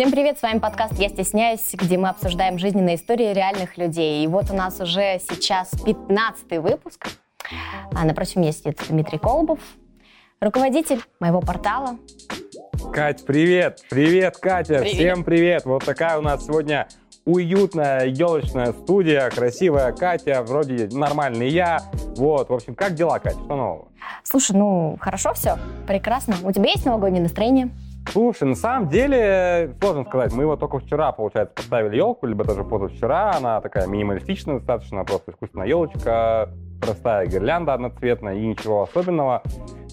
Всем привет, с вами подкаст «Я стесняюсь», где мы обсуждаем жизненные истории реальных людей. И вот у нас уже сейчас 15 выпуск. А напротив меня сидит Дмитрий Колобов, руководитель моего портала. Кать, привет! Привет, Катя! Привет. Всем привет! Вот такая у нас сегодня уютная елочная студия, красивая Катя, вроде нормальный я. Вот, в общем, как дела, Катя? Что нового? Слушай, ну хорошо все, прекрасно. У тебя есть новогоднее настроение? Слушай, на самом деле, сложно сказать, мы вот только вчера, получается, поставили елку, либо даже позавчера, она такая минималистичная достаточно, просто искусственная елочка, простая гирлянда одноцветная и ничего особенного.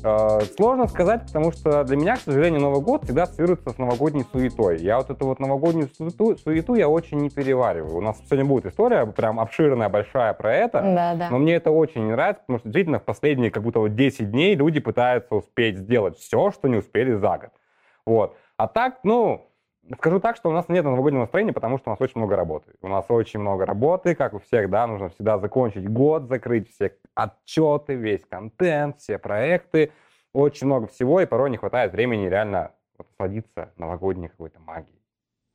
Э, Сложно сказать, потому что для меня, к сожалению, Новый год всегда ассоциируется с новогодней суетой. Я вот эту вот новогоднюю суету, суету я очень не перевариваю. У нас сегодня будет история прям обширная, большая про это. Да, да. Но мне это очень не нравится, потому что действительно в последние как будто вот 10 дней люди пытаются успеть сделать все, что не успели за год. Вот. А так, ну, скажу так, что у нас нет новогоднего настроения, потому что у нас очень много работы. У нас очень много работы, как у всех, да, нужно всегда закончить год, закрыть все отчеты, весь контент, все проекты. Очень много всего, и порой не хватает времени реально насладиться новогодней какой-то магией.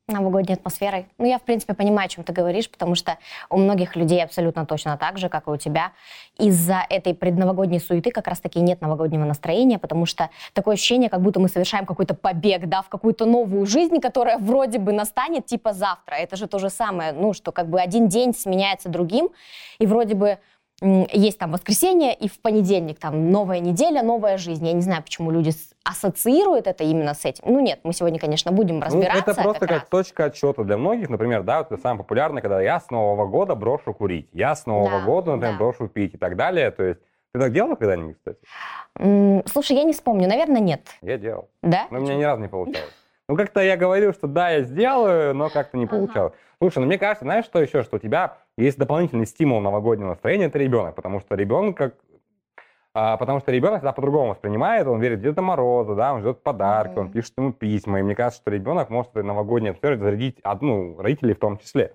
Новогодней атмосферой. Ну, я, в принципе, понимаю, о чем ты говоришь, потому что у многих людей абсолютно точно так же, как и у тебя. Из-за этой предновогодней суеты как раз-таки нет новогоднего настроения, потому что такое ощущение, как будто мы совершаем какой-то побег, да, в какую-то новую жизнь, которая вроде бы настанет типа завтра. Это же то же самое, ну, что как бы один день сменяется другим, и вроде бы есть там воскресенье, и в понедельник там новая неделя, новая жизнь. Я не знаю, почему люди ассоциируют это именно с этим. Ну нет, мы сегодня, конечно, будем разбираться. Ну, это просто как как, раз. точка отсчета для многих. Например, да, вот это самое популярное, когда я с Нового года брошу курить, я с Нового Да, года, например, да. брошу пить и так далее. То есть ты так делала когда-нибудь, кстати? М, Слушай, я не вспомню, наверное, нет. Я делал. Да? Но у меня ни разу не получалось. Ну, как-то я говорил, что да, я сделаю, но как-то не Ага. Слушай, ну мне кажется, знаешь, что еще? Что у тебя есть дополнительный стимул новогоднего настроения, это ребенок. Потому что ребенок как... а, потому что ребенок всегда по-другому воспринимает, он верит в Деда Мороза, да, он ждет подарки, он Мгм. пишет ему письма. И мне кажется, что ребенок может этой новогодней атмосферой зарядить одну, родителей в том числе.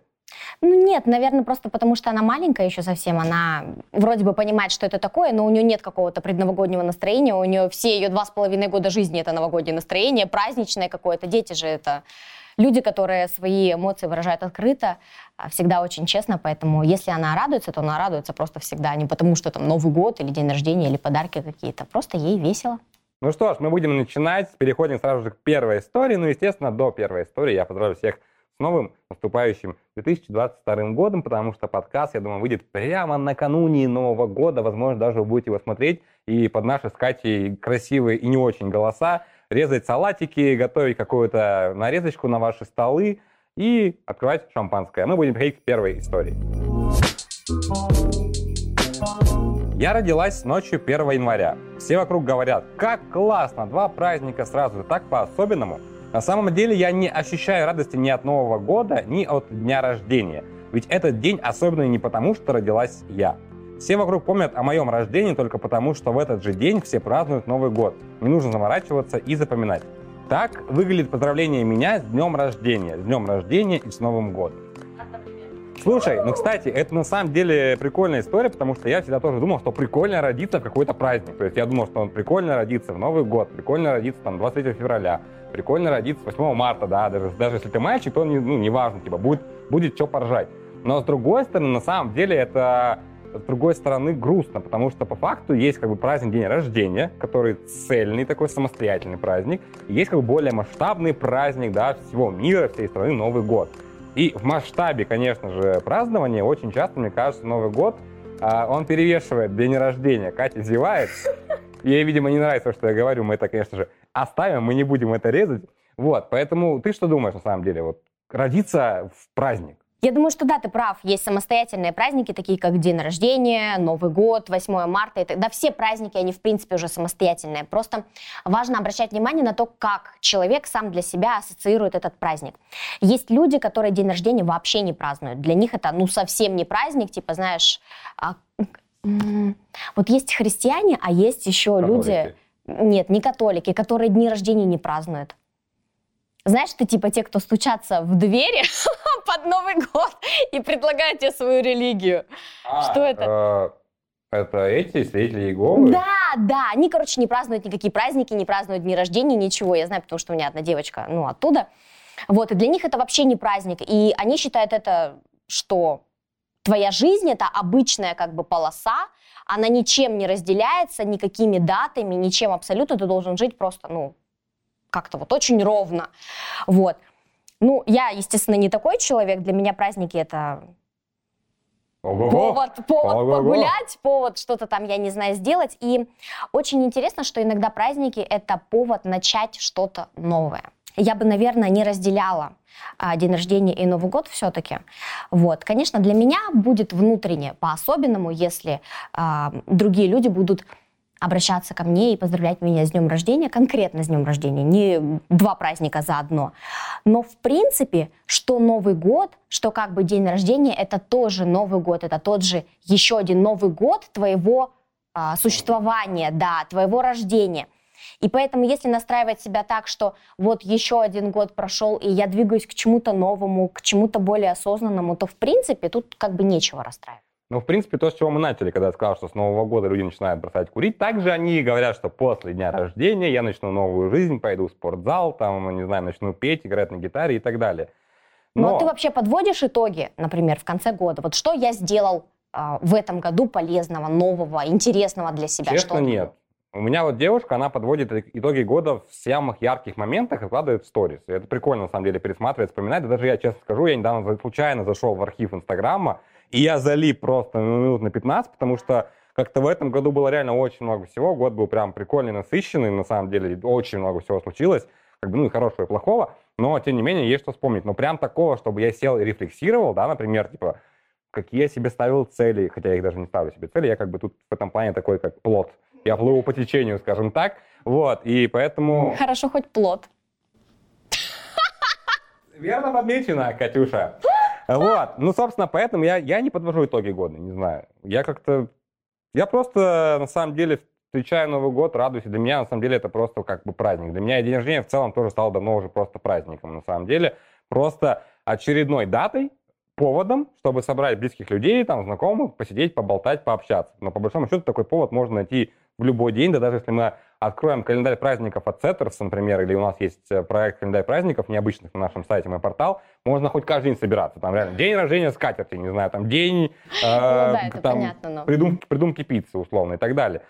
Ну нет, наверное, просто потому что она маленькая еще совсем, она вроде бы понимает, что это такое, но у нее нет какого-то предновогоднего настроения, у нее все ее два с половиной года жизни это новогоднее настроение, праздничное какое-то. Дети же это люди, которые свои эмоции выражают открыто, а, всегда очень честно, поэтому если она радуется, то она радуется просто всегда, не потому что там Новый год или день рождения или подарки какие-то, просто ей весело. Ну что ж, мы будем начинать. Переходим сразу же к первой истории. Ну, естественно, до первой истории я поздравлю всех с новым наступающим 2022 годом, потому что подкаст, я думаю, выйдет прямо накануне Нового года. Возможно, даже вы будете его смотреть и под наши с красивые и не очень голоса резать салатики, готовить какую-то нарезочку на ваши столы и открывать шампанское. Мы будем переходить к первой истории. Я родилась ночью 1 января. Все вокруг говорят, как классно, два праздника сразу, так по-особенному. На самом деле я не ощущаю радости ни от Нового года, ни от дня рождения. Ведь этот день особенный не потому, что родилась я. Все вокруг помнят о моем рождении только потому, что в этот же день все празднуют Новый год. Не нужно заморачиваться и запоминать. Так выглядит поздравление меня с днем рождения. С днем рождения и с Новым годом. Слушай, ну, кстати, это на самом деле прикольная история, потому что я всегда тоже думал, что прикольно родиться в какой-то праздник. То есть я думал, что он прикольно родиться в Новый год, прикольно родиться там 23 февраля, прикольно родиться 8 марта, да, даже, даже если ты мальчик, то не, ну, неважно, типа, будет, будет что поржать. Но с другой стороны, на самом деле, это с другой стороны грустно, потому что по факту есть как бы праздник день рождения, который цельный такой самостоятельный праздник, и есть как бы более масштабный праздник, да, всего мира, всей страны Новый год. И в масштабе, конечно же, празднования очень часто, мне кажется, Новый год, а, он перевешивает день рождения. Катя зевает. Ей, видимо, не нравится, что я говорю. Мы это, конечно же, оставим, мы не будем это резать. Вот, поэтому ты что думаешь на самом деле? Вот родиться в праздник. Я думаю, что да, ты прав. Есть самостоятельные праздники, такие как день рождения, Новый год, 8 марта. И да, все праздники, они в принципе уже самостоятельные. Просто важно обращать внимание на то, как человек сам для себя ассоциирует этот праздник. Есть люди, которые день рождения вообще не празднуют. Для них это ну совсем не праздник, типа, знаешь, а, вот есть христиане, а есть еще люди... Католики. Нет, не католики, которые дни рождения не празднуют. Знаешь, ты типа те, кто стучатся в двери под Новый год и предлагают тебе свою религию. Что это? э, Это эти свидетели Иеговы? Да, да, они, короче, не празднуют никакие праздники, не празднуют дни рождения, ничего. Я знаю, потому что у меня одна девочка, ну, оттуда. Вот, и для них это вообще не праздник. И они считают это, что твоя жизнь это обычная как бы полоса, она ничем не разделяется, никакими датами, ничем абсолютно. Ты должен жить просто, ну, как-то вот очень ровно. Вот. Ну, я, естественно, не такой человек. Для меня праздники это Ого-го. повод, повод Ого-го. погулять, повод что-то там, я не знаю, сделать. И очень интересно, что иногда праздники это повод начать что-то новое. Я бы, наверное, не разделяла а, день рождения и Новый год все-таки. Вот, конечно, для меня будет внутренне по-особенному, если а, другие люди будут обращаться ко мне и поздравлять меня с днем рождения, конкретно с днем рождения, не два праздника заодно. Но в принципе, что Новый год, что как бы день рождения, это тоже Новый год, это тот же еще один Новый год твоего а, существования, да, твоего рождения. И поэтому, если настраивать себя так, что вот еще один год прошел, и я двигаюсь к чему-то новому, к чему-то более осознанному, то в принципе тут как бы нечего расстраивать. Ну, в принципе, то, с чего мы начали, когда я сказал, что с Нового года люди начинают бросать курить, также они говорят, что после дня рождения я начну новую жизнь, пойду в спортзал, там, не знаю, начну петь, играть на гитаре и так далее. Но, Но ну, а ты вообще подводишь итоги, например, в конце года? Вот что я сделал э, в этом году полезного, нового, интересного для себя? Честно, что нет. У меня вот девушка, она подводит итоги года в самых ярких моментах и вкладывает в сторис. И это прикольно, на самом деле, пересматривать, вспоминать. Да даже я, честно скажу, я недавно случайно зашел в архив Инстаграма, и я залип просто минут на 15, потому что как-то в этом году было реально очень много всего. Год был прям прикольный, насыщенный, на самом деле очень много всего случилось. Как бы, ну и хорошего, и плохого, но, тем не менее, есть что вспомнить. Но прям такого, чтобы я сел и рефлексировал, да, например, типа, какие я себе ставил цели, хотя я их даже не ставлю себе цели, я как бы тут в этом плане такой, как плод. Я плыву по течению, скажем так. Вот, и поэтому... Хорошо, хоть плод. Верно подмечено, Катюша. Вот, ну, собственно, поэтому я, я не подвожу итоги года, не знаю. Я как-то... Я просто, на самом деле, встречаю Новый год, радуюсь. Для меня, на самом деле, это просто как бы праздник. Для меня день рождения в целом тоже стал давно уже просто праздником, на самом деле. Просто очередной датой, поводом, чтобы собрать близких людей, там, знакомых, посидеть, поболтать, пообщаться. Но по большому счету такой повод можно найти в любой день, да даже если мы откроем календарь праздников от Setters, например, или у нас есть э, проект календарь праздников необычных на нашем сайте мой портал, можно хоть каждый день собираться. Там реально день рождения скатерти, не знаю, там день э, ну, там, придумки, придумки пиццы условно и так далее.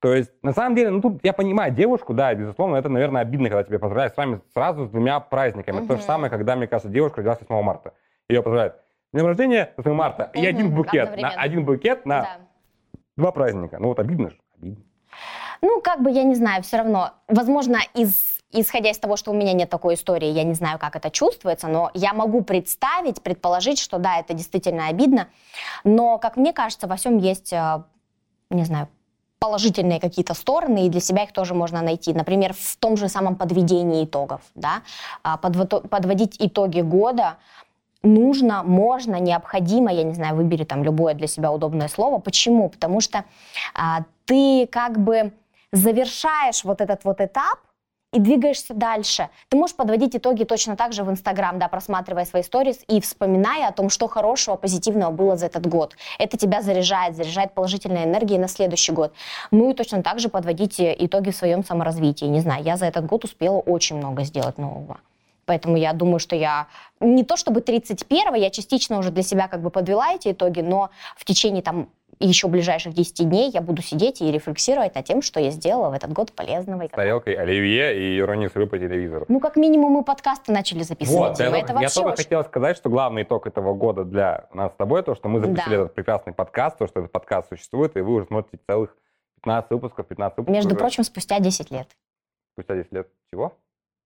То есть, на самом деле, ну тут я понимаю девушку, да, безусловно, это, наверное, обидно, когда тебе поздравляют с вами сразу с двумя праздниками. Угу. Это то же самое, когда, мне кажется, девушка родилась 8 марта. Ее поздравляют. Днем рождения 8 марта. Угу. И один букет. На, один букет на да. два праздника. Ну вот обидно же. Обидно. Ну, как бы, я не знаю, все равно, возможно, из исходя из того, что у меня нет такой истории, я не знаю, как это чувствуется, но я могу представить, предположить, что да, это действительно обидно. Но, как мне кажется, во всем есть, э, не знаю, положительные какие-то стороны, и для себя их тоже можно найти. Например, в том же самом подведении итогов. Да? А, подводить итоги года нужно, можно, необходимо, я не знаю, выбери там любое для себя удобное слово. Почему? Потому что а, ты как бы завершаешь вот этот вот этап, и двигаешься дальше. Ты можешь подводить итоги точно так же в Инстаграм, да, просматривая свои сторис и вспоминая о том, что хорошего, позитивного было за этот год. Это тебя заряжает, заряжает положительной энергией на следующий год. Ну и точно так же подводите итоги в своем саморазвитии. Не знаю, я за этот год успела очень много сделать нового. Поэтому я думаю, что я не то чтобы 31 я частично уже для себя как бы подвела эти итоги, но в течение там еще ближайших 10 дней я буду сидеть и рефлексировать над тем, что я сделала в этот год полезного. С тарелкой оливье и иронии судьбы по телевизору. Ну, как минимум, мы подкасты начали записывать. Вот, я, это я только очень... хотел сказать, что главный итог этого года для нас с тобой, то, что мы запустили да. этот прекрасный подкаст, то, что этот подкаст существует, и вы уже смотрите целых 15 выпусков, 15 выпусков. Между уже. прочим, спустя 10 лет. Спустя 10 лет чего?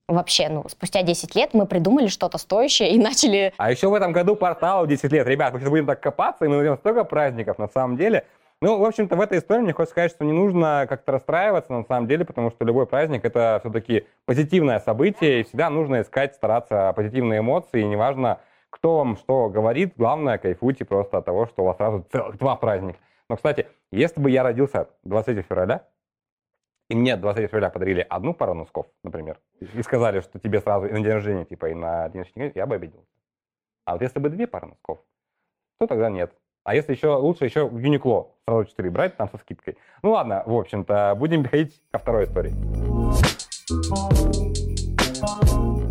Вообще, ну, спустя 10 лет мы придумали что-то стоящее и начали... А еще в этом году порталу 10 лет. Ребят, мы сейчас будем так копаться, и мы найдем столько праздников на самом деле. Ну, в общем-то, в этой истории мне хочется сказать, что не нужно как-то расстраиваться на самом деле, потому что любой праздник — это все-таки позитивное событие, и всегда нужно искать, стараться позитивные эмоции, и неважно, кто вам что говорит, главное, кайфуйте просто от того, что у вас сразу целых два праздника. Но, кстати, если бы я родился 23 февраля, и мне 23 февраля подарили одну пару носков, например, и сказали, что тебе сразу и на день рождения, типа, и на день рождения, я бы обиделся. А вот если бы две пары носков, то тогда нет. А если еще лучше еще в Юникло сразу 4 брать, там со скидкой. Ну ладно, в общем-то, будем переходить ко второй истории.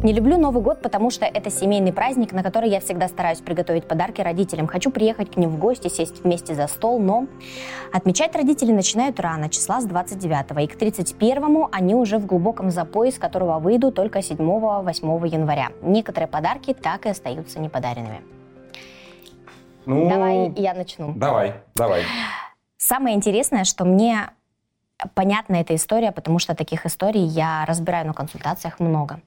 Не люблю Новый год, потому что это семейный праздник, на который я всегда стараюсь приготовить подарки родителям. Хочу приехать к ним в гости, сесть вместе за стол, но отмечать родители начинают рано, числа с 29 и к 31 они уже в глубоком запое, из которого выйду только 7-8 января. Некоторые подарки так и остаются неподаренными. Ну, давай я начну. Давай, давай. Самое интересное, что мне понятна эта история, потому что таких историй я разбираю на консультациях много.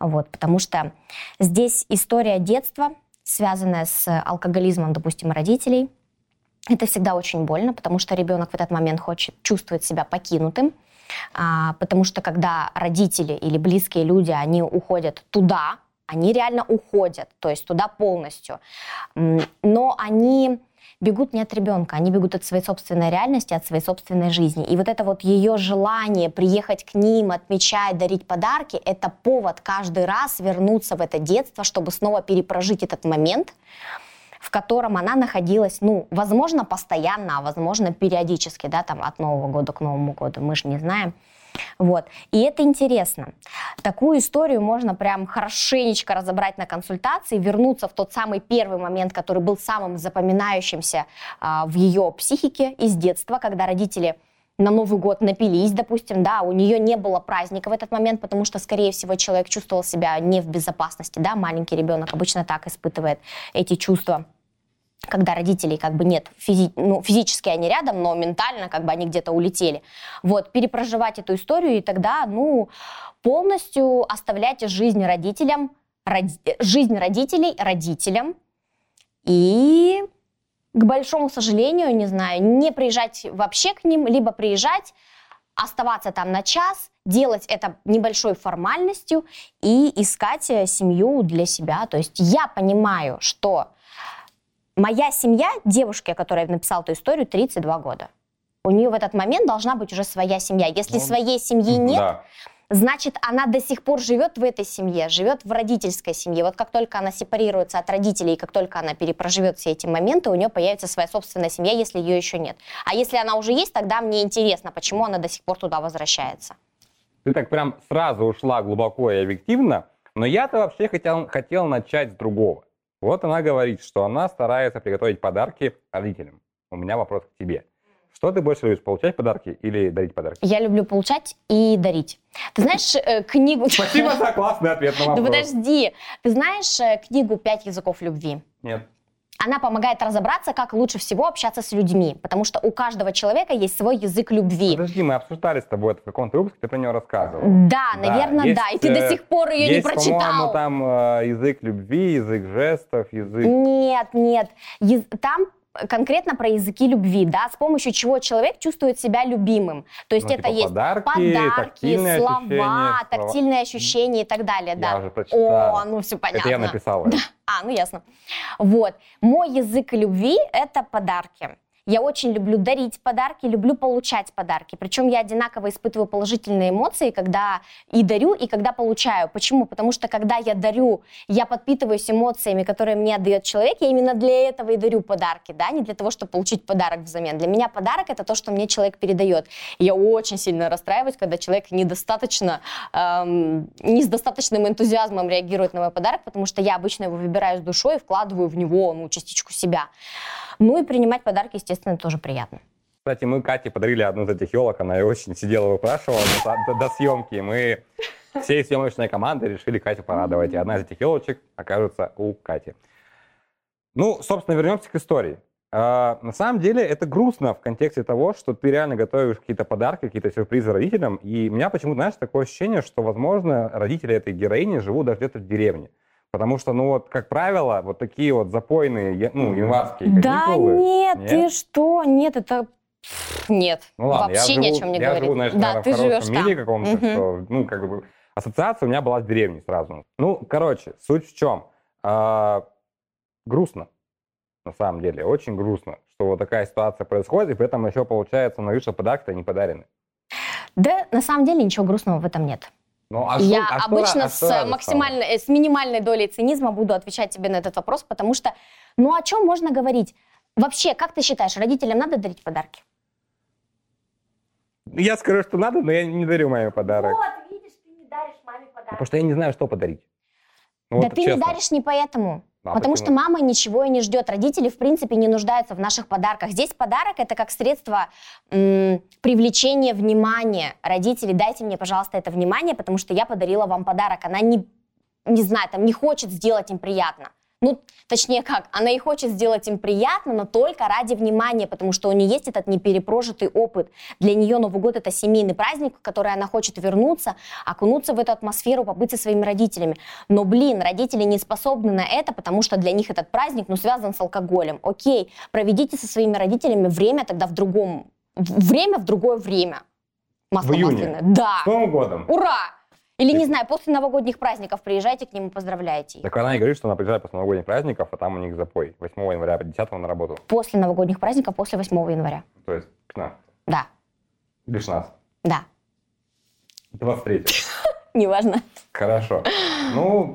Вот, потому что здесь история детства, связанная с алкоголизмом, допустим, родителей. Это всегда очень больно, потому что ребенок в этот момент хочет чувствовать себя покинутым, а, потому что когда родители или близкие люди, они уходят туда, они реально уходят, то есть туда полностью, но они бегут не от ребенка, они бегут от своей собственной реальности, от своей собственной жизни. И вот это вот ее желание приехать к ним, отмечать, дарить подарки, это повод каждый раз вернуться в это детство, чтобы снова перепрожить этот момент, в котором она находилась, ну, возможно, постоянно, а возможно, периодически, да, там, от Нового года к Новому году, мы же не знаем. Вот. И это интересно. Такую историю можно прям хорошенечко разобрать на консультации, вернуться в тот самый первый момент, который был самым запоминающимся а, в ее психике из детства, когда родители на Новый год напились, допустим, да, у нее не было праздника в этот момент, потому что, скорее всего, человек чувствовал себя не в безопасности, да, маленький ребенок обычно так испытывает эти чувства когда родителей как бы нет, физи ну, физически они рядом, но ментально как бы они где-то улетели. Вот, перепроживать эту историю и тогда, ну, полностью оставлять жизнь родителям, роди жизнь родителей родителям и, к большому сожалению, не знаю, не приезжать вообще к ним, либо приезжать, оставаться там на час, делать это небольшой формальностью и искать семью для себя. То есть я понимаю, что Моя семья, девушке, которая написала эту историю, 32 года. У нее в этот момент должна быть уже своя семья. Если ну, своей семьи нет, да. значит, она до сих пор живет в этой семье, живет в родительской семье. Вот как только она сепарируется от родителей, как только она перепроживет все эти моменты, у нее появится своя собственная семья, если ее еще нет. А если она уже есть, тогда мне интересно, почему она до сих пор туда возвращается. Ты так прям сразу ушла глубоко и объективно, но я-то вообще хотел, хотел начать с другого. Вот она говорит, что она старается приготовить подарки родителям. У меня вопрос к тебе. Что ты больше любишь, получать подарки или дарить подарки? Я люблю получать и дарить. Ты знаешь э, книгу... Спасибо за классный ответ на вопрос. Да подожди. Ты знаешь э, книгу «Пять языков любви»? Нет она помогает разобраться, как лучше всего общаться с людьми, потому что у каждого человека есть свой язык любви. Подожди, мы обсуждали с тобой это в каком-то выпуске, ты про него рассказывал. Да, да наверное, есть, да, и ты э, до сих пор ее есть, не прочитал. по-моему, там э, язык любви, язык жестов, язык... Нет, нет, там конкретно про языки любви, да, с помощью чего человек чувствует себя любимым. То есть ну, это типа есть подарки, подарки слова, ощущения, тактильные ощущения и так далее, я да. Прочитал. О, ну все понятно. Это я написала. Да. А, ну ясно. Вот. Мой язык любви — это подарки. Я очень люблю дарить подарки, люблю получать подарки. Причем я одинаково испытываю положительные эмоции, когда и дарю, и когда получаю. Почему? Потому что когда я дарю, я подпитываюсь эмоциями, которые мне отдает человек. Я именно для этого и дарю подарки, да, не для того, чтобы получить подарок взамен. Для меня подарок это то, что мне человек передает. Я очень сильно расстраиваюсь, когда человек недостаточно, эм, не с достаточным энтузиазмом реагирует на мой подарок, потому что я обычно его выбираю с душой и вкладываю в него ну, частичку себя. Ну и принимать подарки, естественно, тоже приятно. Кстати, мы Кате подарили одну из этих елок, она ее очень сидела, выпрашивала до, до съемки. Мы всей съемочной командой решили Катю порадовать. И одна из этих елочек окажется у Кати. Ну, собственно, вернемся к истории. А, на самом деле это грустно в контексте того, что ты реально готовишь какие-то подарки, какие-то сюрпризы родителям. И у меня почему-то, знаешь, такое ощущение, что, возможно, родители этой героини живут даже где-то в деревне. Потому что, ну вот, как правило, вот такие вот запойные, ну, январские каникулы... Да нет, нет, ты что? Нет, это... Нет, ну, ладно, вообще я ни о чем не я говорит. живу, знаешь, да, наверное, ты в хорошем мире каком-то, угу. что, ну, как бы, ассоциация у меня была с деревней сразу. Ну, короче, суть в чем? А, грустно, на самом деле, очень грустно, что вот такая ситуация происходит, и при этом еще, получается, на что подарки-то не подарены. Да, на самом деле ничего грустного в этом нет. Ну, а я что, а обычно что, а с, максимальной, с минимальной долей цинизма буду отвечать тебе на этот вопрос, потому что, ну о чем можно говорить? Вообще, как ты считаешь, родителям надо дарить подарки? Я скажу, что надо, но я не дарю маме подарок. Вот, видишь, ты не даришь маме подарок. Потому что я не знаю, что подарить. Ну, да вот ты честно. не даришь не поэтому. А Потому почему? что мама ничего и не ждет. Родители, в принципе, не нуждаются в наших подарках. Здесь подарок это как средство м, привлечения внимания. Родители, дайте мне, пожалуйста, это внимание, потому что я подарила вам подарок. Она не, не знаю, там не хочет сделать им приятно. Ну, точнее как, она и хочет сделать им приятно, но только ради внимания, потому что у нее есть этот неперепрожитый опыт. Для нее Новый год это семейный праздник, в который она хочет вернуться, окунуться в эту атмосферу, побыть со своими родителями. Но, блин, родители не способны на это, потому что для них этот праздник, ну, связан с алкоголем. Окей, проведите со своими родителями время тогда в другом, время в другое время. Масло В июне? масляное. Да. С Новым годом! Ура! Или, не знаю, после новогодних праздников приезжайте к ним и поздравляйте их. Так она и говорит, что она приезжает после новогодних праздников, а там у них запой. 8 января, 10 на работу. После новогодних праздников, после 8 января. То есть 15. Да, Или 16. да. 23. Неважно. Хорошо. Ну,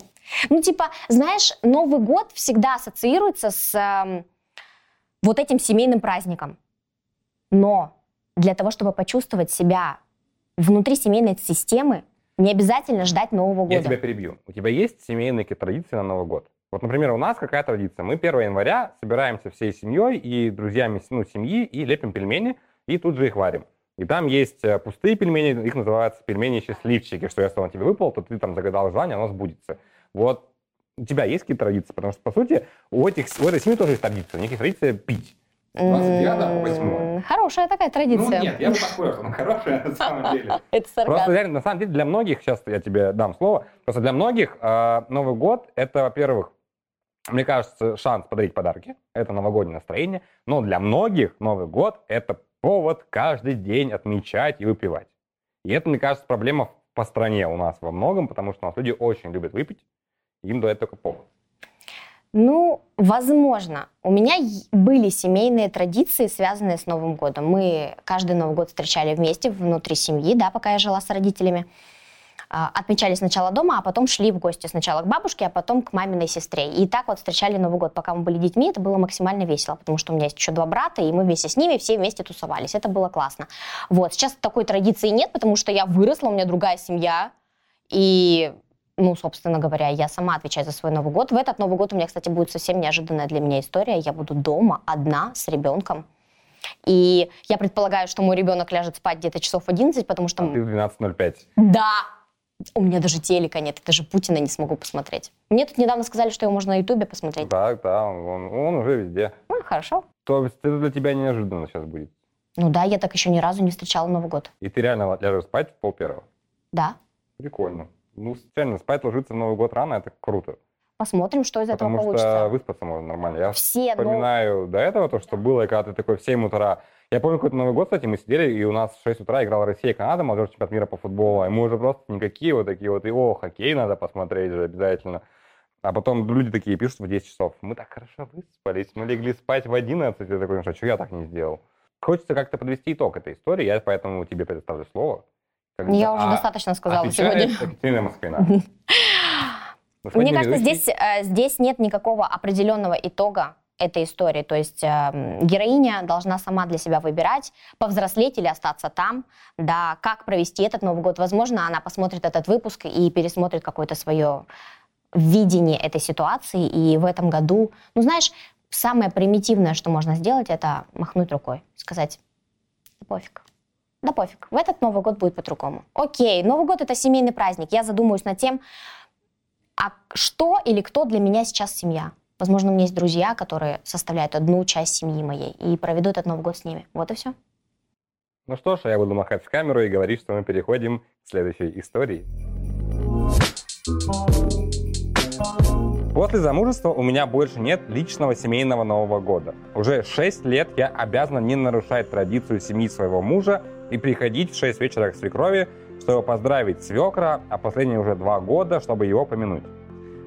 Ну, типа, знаешь, Новый год всегда ассоциируется с эм, вот этим семейным праздником. Но для того, чтобы почувствовать себя внутри семейной системы, не обязательно ждать Нового года. я тебя перебью. У тебя есть семейные какие-то традиции на Новый год? Вот, например, у нас какая традиция? Мы 1 января собираемся всей семьей и друзьями ну, семьи и лепим пельмени, и тут же их варим. И там есть э, пустые пельмени, их называются пельмени-счастливчики, что если он тебе выпал, то ты там загадал желание, оно сбудется. Вот у тебя есть какие-то традиции? Потому что, по сути, у, этих, у этой семьи тоже есть традиция. У них есть традиция пить. 29 по 8. М, Хорошая такая традиция. Ну бы поспорил, что она хорошая на самом деле. Это Просто сарказм. реально, на самом деле, для многих, сейчас я тебе дам слово, просто для многих э, Новый год это, во-первых, мне кажется, шанс подарить подарки, это новогоднее настроение, но для многих Новый год это повод каждый день отмечать и выпивать. И это, мне кажется, проблема по стране у нас во многом, потому что у нас люди очень любят выпить, им дает только повод. Ну, возможно. У меня были семейные традиции, связанные с Новым годом. Мы каждый Новый год встречали вместе внутри семьи, да, пока я жила с родителями. А, Отмечали сначала дома, а потом шли в гости сначала к бабушке, а потом к маминой сестре. И так вот встречали Новый год. Пока мы были детьми, это было максимально весело, потому что у меня есть еще два брата, и мы вместе с ними все вместе тусовались. Это было классно. Вот. Сейчас такой традиции нет, потому что я выросла, у меня другая семья, и ну, собственно говоря, я сама отвечаю за свой Новый год. В этот Новый год у меня, кстати, будет совсем неожиданная для меня история. Я буду дома одна с ребенком. И я предполагаю, что мой ребенок ляжет спать где-то часов в 11, потому что... А ты в 12.05. Да! У меня даже телека нет, я даже Путина не смогу посмотреть. Мне тут недавно сказали, что его можно на Ютубе посмотреть. Да, да, он, он уже везде. Ну, хорошо. То есть это для тебя неожиданно сейчас будет. Ну да, я так еще ни разу не встречала Новый год. И ты реально ляжешь спать в пол первого. Да. Прикольно. Ну, реально, спать ложиться в Новый год рано, это круто. Посмотрим, что из этого Потому получится. что выспаться можно нормально. Я Все, ну, вспоминаю до этого то, что было, когда ты такой в 7 утра. Я помню, какой-то Новый год, кстати, мы сидели, и у нас в 6 утра играла Россия и Канада, молодежный чемпионат мира по футболу. И мы уже просто никакие вот такие вот, и о, хоккей надо посмотреть же обязательно. А потом люди такие пишут в 10 часов. Мы так хорошо выспались, мы легли спать в 11. Я такой, «Ну что, что я так не сделал? Хочется как-то подвести итог этой истории, я поэтому тебе предоставлю слово. Как я бы, уже а достаточно сказала сегодня. Екатерина Москвина. Мне кажется, здесь, э, здесь нет никакого определенного итога этой истории. То есть э, героиня должна сама для себя выбирать, повзрослеть или остаться там, да, как провести этот Новый год. Возможно, она посмотрит этот выпуск и пересмотрит какое-то свое видение этой ситуации, и в этом году, ну, знаешь, самое примитивное, что можно сделать, это махнуть рукой, сказать, пофиг. Да пофиг, в этот Новый год будет по-другому. Окей, Новый год это семейный праздник. Я задумаюсь над тем, а что или кто для меня сейчас семья? Возможно, у меня есть друзья, которые составляют одну часть семьи моей, и проведу этот Новый год с ними. Вот и все. Ну что ж, а я буду махать в камеру и говорить, что мы переходим к следующей истории. После замужества у меня больше нет личного семейного Нового года. Уже 6 лет я обязана не нарушать традицию семьи своего мужа и приходить в 6 вечера к свекрови, чтобы поздравить свекра, а последние уже 2 года, чтобы его помянуть.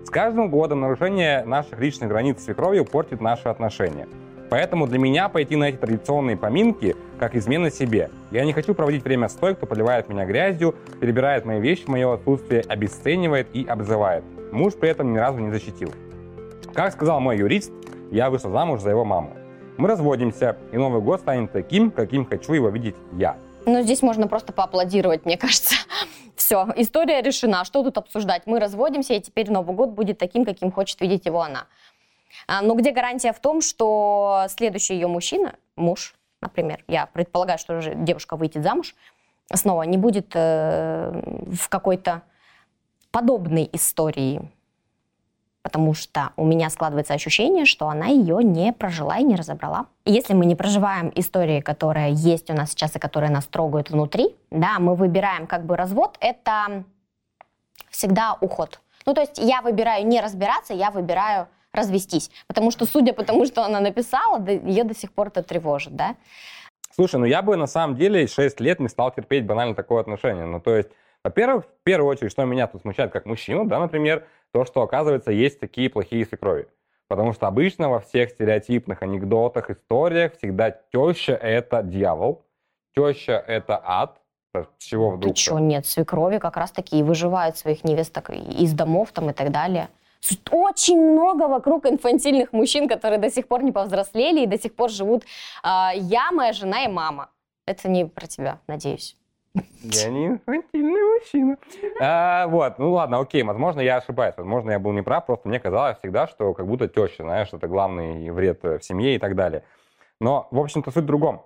С каждым годом нарушение наших личных границ с свекровью портит наши отношения. Поэтому для меня пойти на эти традиционные поминки как измена себе. Я не хочу проводить время с той, кто поливает меня грязью, перебирает мои вещи в мое отсутствие, обесценивает и обзывает. Муж при этом ни разу не защитил. Как сказал мой юрист, я вышла замуж за его маму. Мы разводимся, и Новый год станет таким, каким хочу его видеть я. Ну, здесь можно просто поаплодировать, мне кажется. Все, история решена. Что тут обсуждать? Мы разводимся, и теперь Новый год будет таким, каким хочет видеть его она. А, но где гарантия в том, что следующий ее мужчина, муж, например, я предполагаю, что уже девушка выйдет замуж, снова не будет э, в какой-то подобной истории потому что у меня складывается ощущение, что она ее не прожила и не разобрала. Если мы не проживаем истории, которые есть у нас сейчас и которые нас трогают внутри, да, мы выбираем как бы развод, это всегда уход. Ну, то есть я выбираю не разбираться, я выбираю развестись. Потому что, судя по тому, что она написала, ее до сих пор это тревожит, да. Слушай, ну я бы на самом деле 6 лет не стал терпеть банально такое отношение. Ну, то есть, во-первых, в первую очередь, что меня тут смущает как мужчину, да, например, то, что, оказывается, есть такие плохие свекрови. Потому что обычно во всех стереотипных анекдотах, историях всегда теща – это дьявол, теща – это ад, с чего вдруг? Ты что, нет, свекрови как раз таки и выживают своих невесток из домов там и так далее. Очень много вокруг инфантильных мужчин, которые до сих пор не повзрослели и до сих пор живут э, я, моя жена и мама. Это не про тебя, надеюсь. Я не инфантильный мужчина. А, вот, ну ладно, окей, возможно, я ошибаюсь, возможно, я был неправ, просто мне казалось всегда, что как будто теща, знаешь, это главный вред в семье и так далее. Но, в общем-то, суть в другом.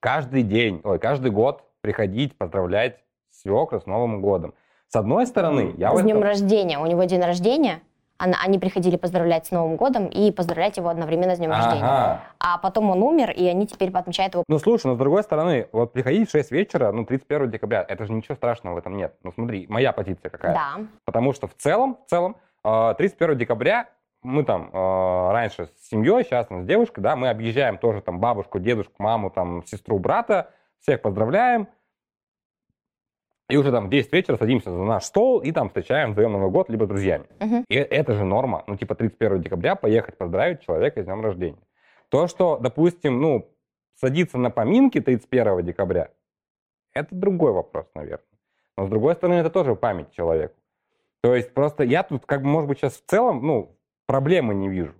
Каждый день, ой, каждый год приходить, поздравлять свекра с Новым годом. С одной стороны, я... С днем этом... рождения. У него день рождения, они приходили поздравлять с Новым годом и поздравлять его одновременно с днем ага. рождения. А потом он умер, и они теперь отмечают его. Ну, слушай, но с другой стороны, вот приходить в 6 вечера, ну, 31 декабря, это же ничего страшного в этом нет. Ну, смотри, моя позиция какая. Да. Потому что в целом, в целом, 31 э, декабря мы там э, раньше с семьей, сейчас с девушкой, да, мы объезжаем тоже там бабушку, дедушку, маму, там, сестру, брата, всех поздравляем, и уже там в 10 вечера садимся за наш стол и там встречаем вдвоем Новый год, либо с друзьями. Uh-huh. И это же норма. Ну, типа 31 декабря поехать поздравить человека с днем рождения. То, что, допустим, ну, садиться на поминки 31 декабря, это другой вопрос, наверное. Но с другой стороны, это тоже память человеку. То есть просто я тут, как бы, может быть, сейчас в целом, ну, проблемы не вижу.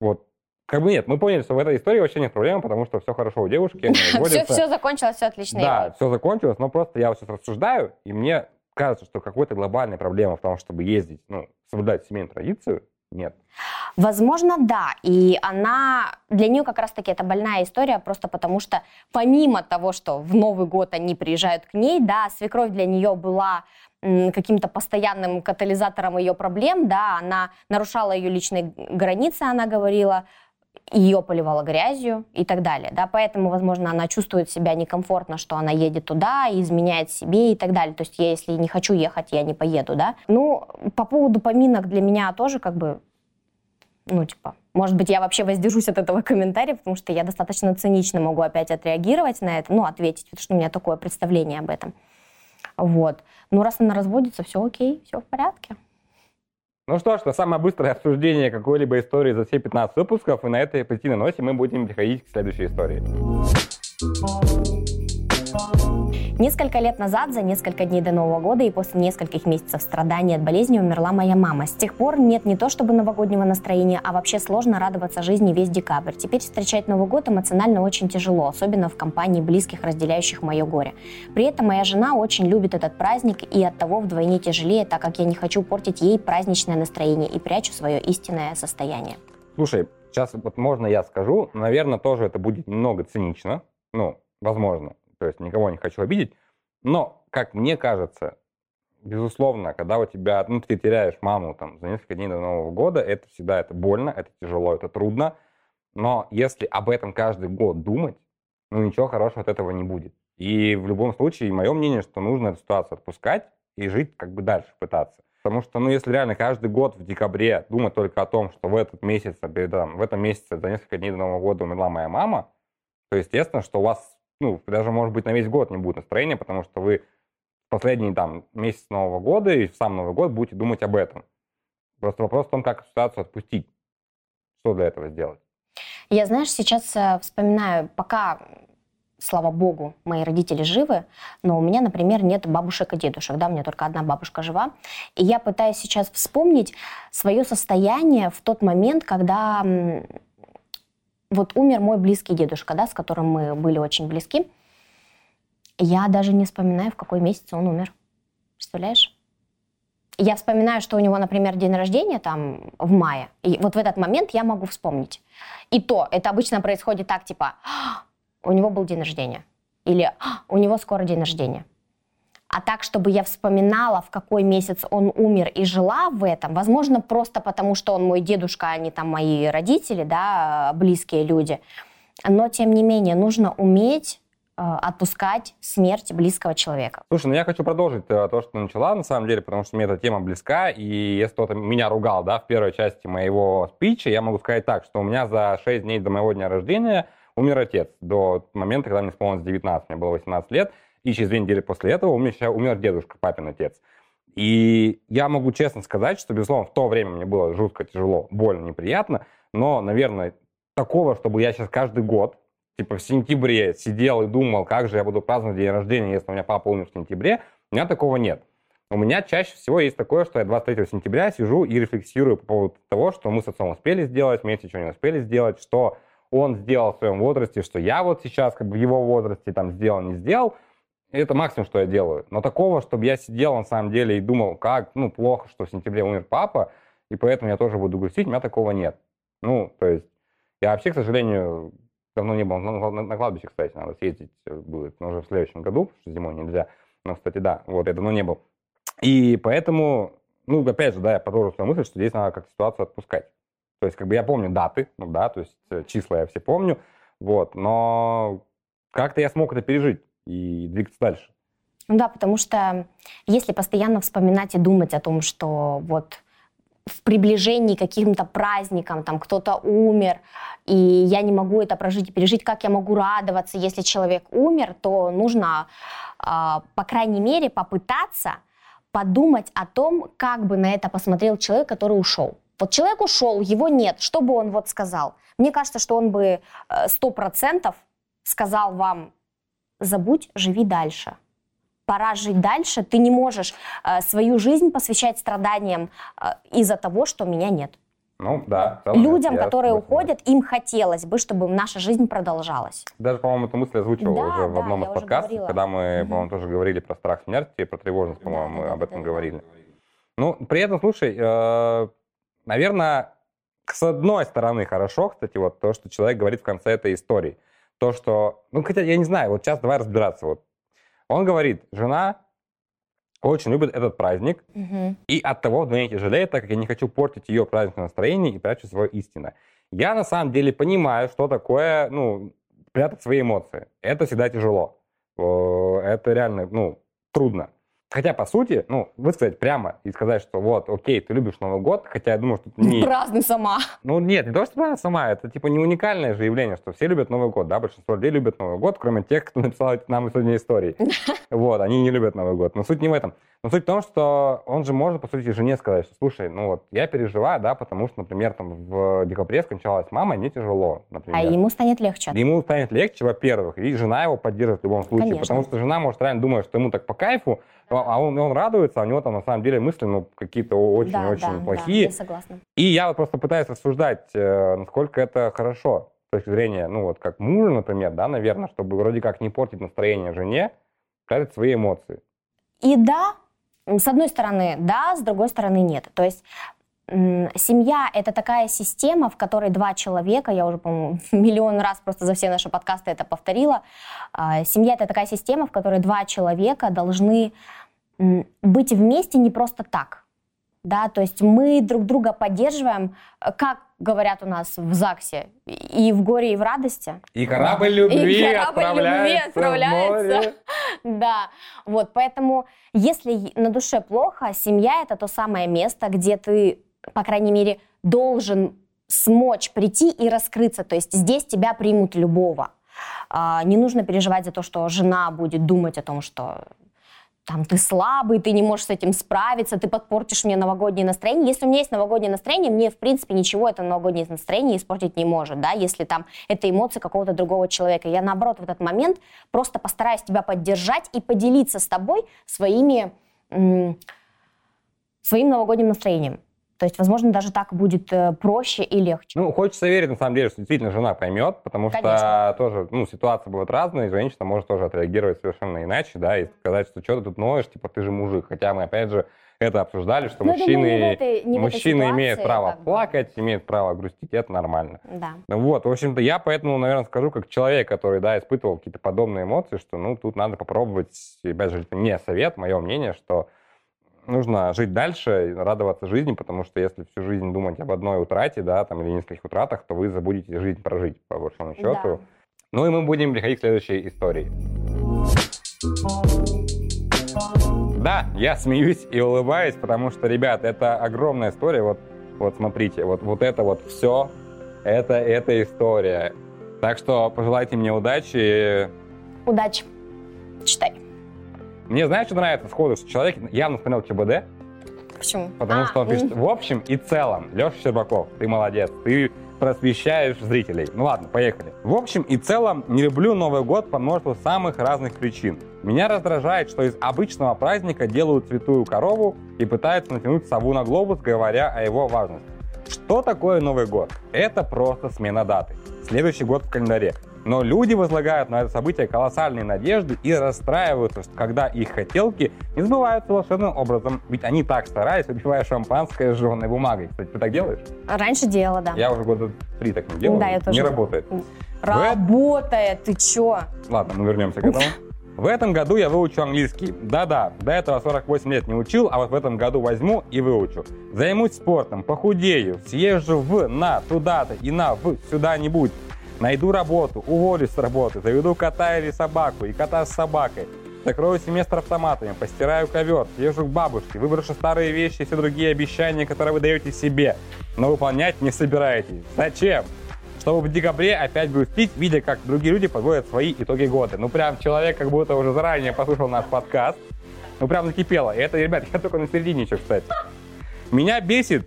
Вот как бы нет, мы поняли, что в этой истории вообще нет проблем, потому что все хорошо у девушки, все, все закончилось, все отлично. Да, все закончилось, но просто я вот сейчас рассуждаю, и мне кажется, что какой-то глобальной проблемы в том, чтобы ездить, ну, соблюдать семейную традицию, нет. Возможно, да. И она, для нее как раз-таки это больная история, просто потому что помимо того, что в Новый год они приезжают к ней, да, свекровь для нее была каким-то постоянным катализатором ее проблем, да, она нарушала ее личные границы, она говорила, ее поливала грязью и так далее. Да? Поэтому, возможно, она чувствует себя некомфортно, что она едет туда, изменяет себе и так далее. То есть я, если не хочу ехать, я не поеду. Да? Ну, по поводу поминок для меня тоже как бы, ну, типа, может быть, я вообще воздержусь от этого комментария, потому что я достаточно цинично могу опять отреагировать на это, ну, ответить, потому что у меня такое представление об этом. Вот. Ну, раз она разводится, все окей, все в порядке. Ну что ж, это самое быстрое обсуждение какой-либо истории за все 15 выпусков, и на этой позитивной ноте мы будем переходить к следующей истории. Несколько лет назад, за несколько дней до Нового года и после нескольких месяцев страданий от болезни умерла моя мама. С тех пор нет не то чтобы новогоднего настроения, а вообще сложно радоваться жизни весь декабрь. Теперь встречать Новый год эмоционально очень тяжело, особенно в компании близких, разделяющих мое горе. При этом моя жена очень любит этот праздник и от того вдвойне тяжелее, так как я не хочу портить ей праздничное настроение и прячу свое истинное состояние. Слушай, сейчас вот можно я скажу, наверное, тоже это будет немного цинично, ну, возможно то есть никого не хочу обидеть. Но, как мне кажется, безусловно, когда у тебя, ну, ты теряешь маму там за несколько дней до Нового года, это всегда это больно, это тяжело, это трудно. Но если об этом каждый год думать, ну, ничего хорошего от этого не будет. И в любом случае, мое мнение, что нужно эту ситуацию отпускать и жить как бы дальше пытаться. Потому что, ну, если реально каждый год в декабре думать только о том, что в этот месяц, там, в этом месяце за несколько дней до Нового года умерла моя мама, то естественно, что у вас ну, даже, может быть, на весь год не будет настроения, потому что вы последний там месяц Нового года и в сам Новый год будете думать об этом. Просто вопрос в том, как ситуацию отпустить. Что для этого сделать? Я, знаешь, сейчас э, вспоминаю, пока, слава богу, мои родители живы, но у меня, например, нет бабушек и дедушек, да, у меня только одна бабушка жива, и я пытаюсь сейчас вспомнить свое состояние в тот момент, когда вот умер мой близкий дедушка, да, с которым мы были очень близки. Я даже не вспоминаю, в какой месяц он умер. представляешь? Я вспоминаю, что у него, например, день рождения там в мае. И вот в этот момент я могу вспомнить. И то, это обычно происходит так, типа, «А, у него был день рождения. Или «А, у него скоро день рождения. А так, чтобы я вспоминала, в какой месяц он умер и жила в этом, возможно, просто потому, что он мой дедушка, а не там мои родители, да, близкие люди. Но, тем не менее, нужно уметь э, отпускать смерть близкого человека. Слушай, ну я хочу продолжить э, то, что начала, на самом деле, потому что мне эта тема близка, и если кто-то меня ругал, да, в первой части моего спича, я могу сказать так, что у меня за 6 дней до моего дня рождения умер отец, до момента, когда мне исполнилось 19, мне было 18 лет, и через две недели после этого у меня умер дедушка, папин отец. И я могу честно сказать, что, безусловно, в то время мне было жутко тяжело, больно, неприятно, но, наверное, такого, чтобы я сейчас каждый год, типа в сентябре сидел и думал, как же я буду праздновать день рождения, если у меня папа умер в сентябре, у меня такого нет. У меня чаще всего есть такое, что я 23 сентября сижу и рефлексирую по поводу того, что мы с отцом успели сделать, вместе ничего не успели сделать, что он сделал в своем возрасте, что я вот сейчас как бы в его возрасте там сделал, не сделал – это максимум, что я делаю. Но такого, чтобы я сидел на самом деле и думал, как, ну, плохо, что в сентябре умер папа, и поэтому я тоже буду грустить, у меня такого нет. Ну, то есть, я вообще, к сожалению, давно не был на, на, на кладбище, кстати, надо съездить будет, но уже в следующем году, потому что зимой нельзя. Но, кстати, да, вот, я давно не был. И поэтому, ну, опять же, да, я продолжу свою мысль, что здесь надо как ситуацию отпускать. То есть, как бы я помню даты, ну, да, то есть э, числа я все помню, вот, но как-то я смог это пережить и двигаться дальше. Да, потому что если постоянно вспоминать и думать о том, что вот в приближении к каким-то праздникам, там кто-то умер, и я не могу это прожить и пережить, как я могу радоваться, если человек умер, то нужно, э, по крайней мере, попытаться подумать о том, как бы на это посмотрел человек, который ушел. Вот человек ушел, его нет, что бы он вот сказал? Мне кажется, что он бы э, сто процентов сказал вам, забудь, живи дальше. Пора жить дальше. Ты не можешь э, свою жизнь посвящать страданиям э, из-за того, что меня нет. Ну, да. Людям, я которые уходят, им хотелось бы, чтобы наша жизнь продолжалась. Даже, по-моему, эту мысль озвучивал да, уже в одном из подкастов, когда мы, угу. по-моему, тоже говорили про страх смерти, про тревожность, по-моему, да, мы об этом да, говорили. Ну, при этом, слушай, э, наверное, с одной стороны хорошо, кстати, вот то, что человек говорит в конце этой истории – то, что... Ну, хотя, я не знаю, вот сейчас давай разбираться. Вот. Он говорит, жена очень любит этот праздник, угу. и от того вдвойне тяжелее, так как я не хочу портить ее праздничное настроение и прячу свое истинное. Я на самом деле понимаю, что такое, ну, прятать свои эмоции. Это всегда тяжело. Это реально, ну, трудно. Хотя, по сути, ну, высказать прямо и сказать, что вот, окей, ты любишь Новый год, хотя я думаю, что не... Празднуй сама. Ну, нет, не то, что празднуй сама, это типа не уникальное же явление, что все любят Новый год, да, большинство людей любят Новый год, кроме тех, кто написал нам сегодня истории. Вот, они не любят Новый год. Но суть не в этом. Но суть в том, что он же может, по сути, жене сказать, что, слушай, ну вот, я переживаю, да, потому что, например, там в декабре скончалась мама, мне тяжело, например. А ему станет легче. Ему станет легче, во-первых, и жена его поддержит в любом случае, Конечно. потому что жена может реально думать, что ему так по кайфу, а он, он радуется, а у него там на самом деле мысли ну, какие-то очень-очень да, да, плохие. Да, я согласна. И я вот просто пытаюсь рассуждать, э, насколько это хорошо с точки зрения, ну вот как мужа, например, да, наверное, чтобы вроде как не портить настроение жене, тратить свои эмоции. И да, с одной стороны, да, с другой стороны, нет. То есть Семья — это такая система, в которой два человека, я уже, по-моему, миллион раз просто за все наши подкасты это повторила, а, семья — это такая система, в которой два человека должны быть вместе не просто так. Да, то есть мы друг друга поддерживаем, как говорят у нас в ЗАГСе, и в горе, и в радости. И корабль любви, и корабль отправляется, любви отправляется. Да, вот, поэтому если на душе плохо, семья это то самое место, где ты, по крайней мере, должен смочь прийти и раскрыться. То есть здесь тебя примут любого. А, не нужно переживать за то, что жена будет думать о том, что там ты слабый, ты не можешь с этим справиться, ты подпортишь мне новогоднее настроение. Если у меня есть новогоднее настроение, мне, в принципе, ничего это новогоднее настроение испортить не может, да, если там это эмоции какого-то другого человека. Я, наоборот, в этот момент просто постараюсь тебя поддержать и поделиться с тобой своими, своим новогодним настроением. То есть, возможно, даже так будет э, проще и легче. Ну, хочется верить, на самом деле, что действительно жена поймет, потому Конечно. что тоже, ну, ситуации бывают разные, и женщина может тоже отреагировать совершенно иначе, да, и сказать, что что ты тут ноешь, типа, ты же мужик. Хотя мы, опять же, это обсуждали, что Ну, я думаю, мужчины, не в этой- не мужчины имеют ситуации, право как бы. плакать, имеют право грустить, это нормально. Да. Вот, в общем-то, я поэтому, наверное, скажу, как человек, который, да, испытывал какие-то подобные эмоции, что, ну, тут надо попробовать, опять же, это не совет, мое мнение, что нужно жить дальше, радоваться жизни, потому что если всю жизнь думать об одной утрате, да, там, или нескольких утратах, то вы забудете жизнь прожить, по большому счету. Да. Ну и мы будем переходить к следующей истории. Да, я смеюсь и улыбаюсь, потому что, ребят, это огромная история. Вот, вот смотрите, вот, вот это вот все, это, это история. Так что пожелайте мне удачи. Удачи. Читай. Мне знаешь, что нравится сходу, что человек явно смотрел ЧБД, Почему? потому А, что он пишет, м. в общем и целом, Леша Щербаков, ты молодец, ты просвещаешь зрителей. Ну ладно, поехали. В общем и целом, не люблю Новый год по множеству самых разных причин. Меня раздражает, что из обычного праздника делают святую корову и пытаются натянуть сову на глобус, говоря о его важности. Что такое Новый год? Это просто смена даты. Следующий год в календаре. Но люди возлагают на это событие колоссальные надежды и расстраиваются, что когда их хотелки не сбываются волшебным образом. Ведь они так старались, выпивая шампанское с жженой бумагой. Кстати, ты так делаешь? Раньше делала, да. Я уже года три так не делаю. Да, я тоже. Не работает. Работает, ты чё? Ладно, мы вернемся к этому. В этом году я выучу английский. Да-да, до этого 48 лет не учил, а вот в этом году возьму и выучу. Займусь спортом, похудею, съезжу в, на, туда-то и на, в, сюда-нибудь. Найду работу, уволюсь с работы, заведу кота или собаку и кота с собакой. Закрою семестр автоматами, постираю ковер, съезжу к бабушке, выброшу старые вещи и все другие обещания, которые вы даете себе, но выполнять не собираетесь. Зачем? чтобы в декабре опять грустить, видя, как другие люди подводят свои итоги года. Ну, прям человек как будто уже заранее послушал наш подкаст. Ну, прям накипело. И это, ребят, я только на середине еще, кстати. Меня бесит...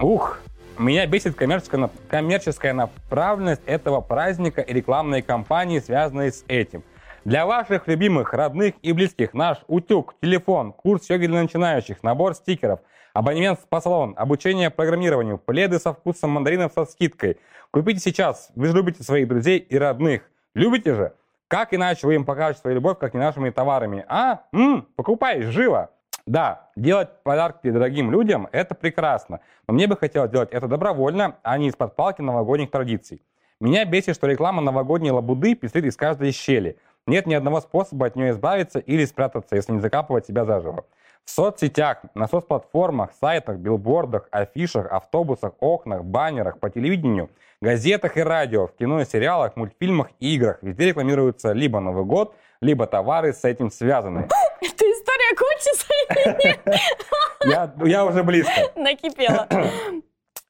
Ух, меня бесит коммерческая, коммерческая направленность этого праздника и рекламные кампании, связанные с этим. Для ваших любимых, родных и близких наш утюг, телефон, курс йоги для начинающих, набор стикеров, абонемент в спа-салон, обучение программированию, пледы со вкусом мандаринов со скидкой. Купите сейчас, вы же любите своих друзей и родных. Любите же? Как иначе вы им покажете свою любовь, как не нашими товарами? А? М, покупай, живо! Да, делать подарки дорогим людям – это прекрасно, но мне бы хотелось делать это добровольно, а не из-под палки новогодних традиций. Меня бесит, что реклама новогодней лабуды пестрит из каждой щели. Нет ни одного способа от нее избавиться или спрятаться, если не закапывать себя заживо. В соцсетях, на соцплатформах, сайтах, билбордах, афишах, автобусах, окнах, баннерах, по телевидению, газетах и радио, в кино и сериалах, мультфильмах и играх везде рекламируется либо Новый год, либо товары с этим связанные. Эта история кончится? Я, я уже близко. Накипела.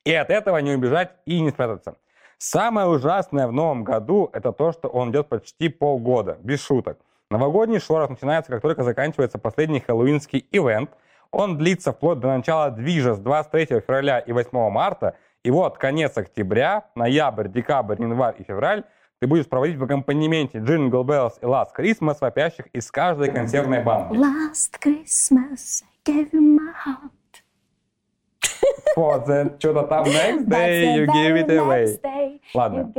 И от этого не убежать и не спрятаться. Самое ужасное в новом году – это то, что он идет почти полгода, без шуток. Новогодний шорох начинается, как только заканчивается последний хэллоуинский ивент. Он длится вплоть до начала движа с 23 февраля и 8 марта. И вот конец октября, ноябрь, декабрь, январь и февраль ты будешь проводить в аккомпанементе Jingle Bells и Last Christmas, вопящих из каждой консервной банки. Last Christmas I gave you my heart. The что-то там next day you give it away. Ладно.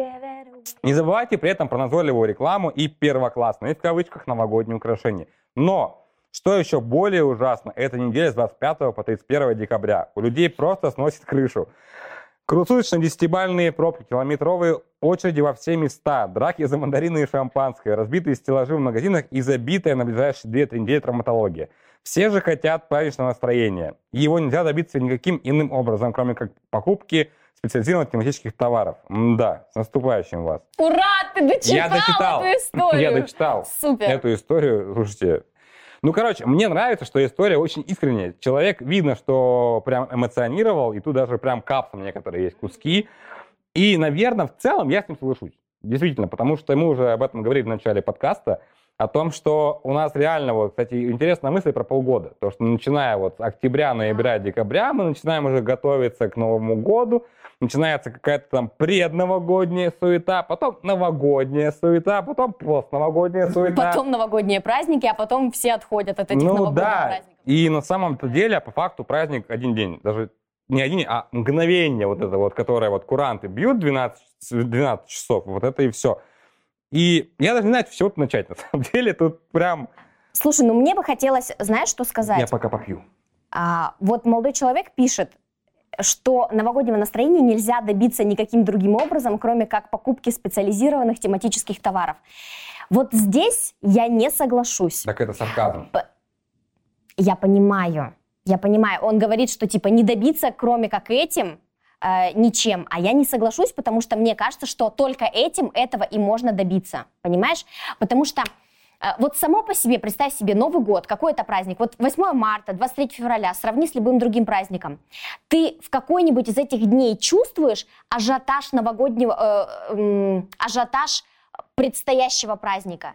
Не забывайте при этом про назойливую рекламу и первоклассные, в кавычках, новогодние украшения. Но, что еще более ужасно, это неделя с 25 по 31 декабря. У людей просто сносит крышу. Круцуются десятибальные пробки, километровые очереди во все места, драки за мандарины и шампанское, разбитые стеллажи в магазинах и забитая на ближайшие 2-3 недели травматология. Все же хотят праздничного настроения. И его нельзя добиться никаким иным образом, кроме как покупки специализированных тематических товаров. Да, с наступающим вас. Ура, ты дочитал, Я дочитал. эту историю. Я дочитал Супер. эту историю. Слушайте, ну, короче, мне нравится, что история очень искренняя. Человек, видно, что прям эмоционировал, и тут даже прям капсом некоторые есть куски. И, наверное, в целом я с ним соглашусь. Действительно, потому что мы уже об этом говорили в начале подкаста, о том, что у нас реально, вот, кстати, интересная мысль про полгода. То, что начиная вот с октября, ноября, декабря, мы начинаем уже готовиться к Новому году, начинается какая-то там предновогодняя суета, потом новогодняя суета, потом постновогодняя суета. Потом новогодние праздники, а потом все отходят от этих ну новогодних да, праздников. и на самом-то деле, по факту, праздник один день, даже не один, а мгновение вот это вот, которое вот куранты бьют 12, 12 часов, вот это и все. И я даже не знаю, с чего начать, на самом деле, тут прям... Слушай, ну мне бы хотелось, знаешь, что сказать? Я пока попью. А, вот молодой человек пишет, что новогоднего настроения нельзя добиться никаким другим образом, кроме как покупки специализированных тематических товаров. Вот здесь я не соглашусь. Так это сарказм. Я понимаю, я понимаю. Он говорит, что типа не добиться, кроме как этим, э, ничем. А я не соглашусь, потому что мне кажется, что только этим этого и можно добиться. Понимаешь? Потому что вот само по себе, представь себе, Новый год, какой это праздник, вот 8 марта, 23 февраля, сравни с любым другим праздником. Ты в какой-нибудь из этих дней чувствуешь ажиотаж новогоднего, э, э, ажиотаж предстоящего праздника?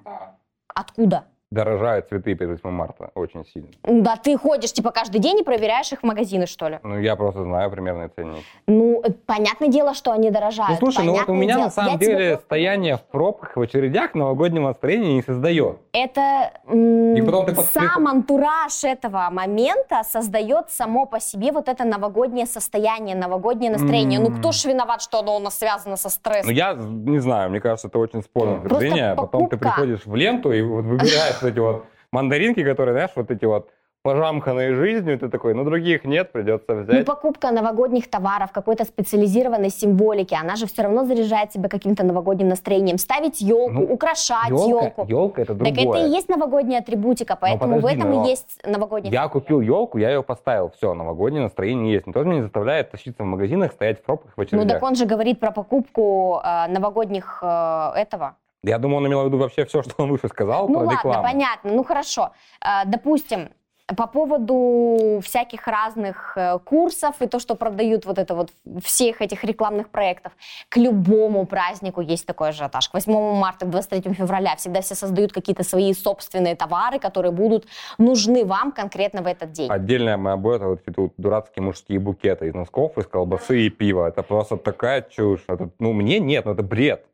Откуда? Дорожают цветы перед 8 марта очень сильно. Да ты ходишь типа каждый день и проверяешь их в магазины, что ли? Ну, я просто знаю примерные ценники. Ну, э, понятное дело, что они дорожают. Ну, слушай, ну вот у понятное меня дело. на самом Я деле тебе стояние в пробках, в очередях новогоднего настроения не создает. Это И потом ты сам антураж этого момента создает само по себе вот это новогоднее состояние, новогоднее настроение. Ну, М. кто ж виноват, что оно у нас связано со Ну, стрессом? я не знаю, мне кажется, это очень спорное утверждение. Потом ты приходишь в ленту и вот выбираешь вот эти вот мандаринки, которые, знаешь, вот эти вот пожамканные жизнью, ты такой, ну, других нет, придется Ну, взять. покупка новогодних товаров, какой-то специализированной символики, она же все равно заряжает себя каким-то новогодним настроением. Ставить елку, Ну, украшать Елка, елку. елка это Так другое. это и есть новогодняя атрибутика, поэтому в подожди, этом но и есть новогодний Я купил елку, я ее поставил, все, новогоднее настроение есть. Никто меня не заставляет тащиться в магазинах, стоять в пробках в Ну очередях. так он же говорит про покупку э, новогодних э, этого. Я думал, он имел в виду вообще все, что он выше сказал Ну про ладно, рекламу. понятно, ну хорошо. Э, допустим, по поводу всяких разных э, курсов и то, что продают вот это вот всех этих рекламных проектов, к любому празднику есть такой ажиотаж. К 8 марта, к 23 февраля всегда все создают какие-то свои собственные товары, которые будут нужны вам конкретно в этот день. Отдельная моя боль, это вот эти вот дурацкие мужские букеты из носков, из колбасы и пива. Это просто такая чушь. Это, ну, мне нет, ну, это бред.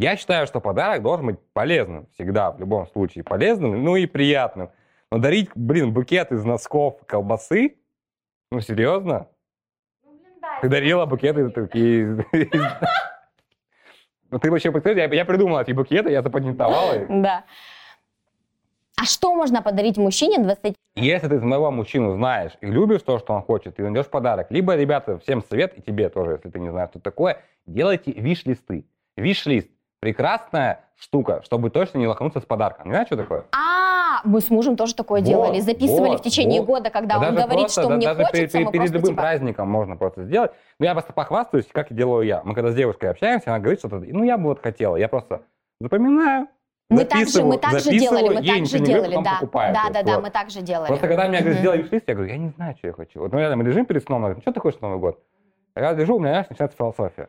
Я считаю, что подарок должен быть полезным всегда, в любом случае. Полезным, ну и приятным. Но дарить, блин, букет из носков колбасы? Ну, серьезно? Ты дарила букеты такие... Ну, ты вообще представляешь, я, я придумал эти букеты, я запатентовал их. Да. А что можно подарить мужчине 20 Если ты моего мужчину знаешь и любишь то, что он хочет, ты найдешь подарок. Либо, ребята, всем совет, и тебе тоже, если ты не знаешь, что такое, делайте виш-листы. Виш-лист – прекрасная штука, чтобы точно не лохануться с подарком. Не знаешь, что такое? А, мы с мужем тоже такое Вот, делали. Записывали вот, в течение вот. года, когда Да он говорит, просто, что да, мне даже хочется, перед, перед- любым типа... праздником можно просто сделать. Но я просто похвастаюсь, как делаю я. Мы когда с девушкой общаемся, она говорит что-то, ну, я бы вот хотела. Я просто запоминаю, Мы так же, мы так же делали, мы так же говорю, делали, да. покупаю. Да, да, да, вот. мы так же делали. Просто когда меня говорят, сделай виш-лист, я говорю, я не знаю, что я хочу. Вот, ну, реально, мы лежим перед сном, она говорит, что ты хочешь на Новый год? Я лежу, у меня, знаешь, начинается философия.